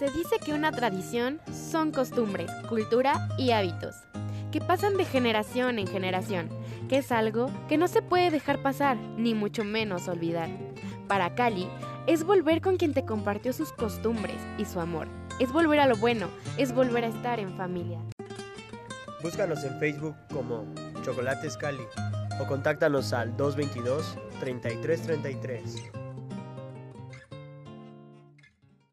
Se dice que una tradición son costumbres, cultura y hábitos, que pasan de generación en generación, que es algo que no se puede dejar pasar, ni mucho menos olvidar. Para Cali, es volver con quien te compartió sus costumbres y su amor. Es volver a lo bueno, es volver a estar en familia. Búscanos en Facebook como Chocolates Cali o contáctanos al 222 3333.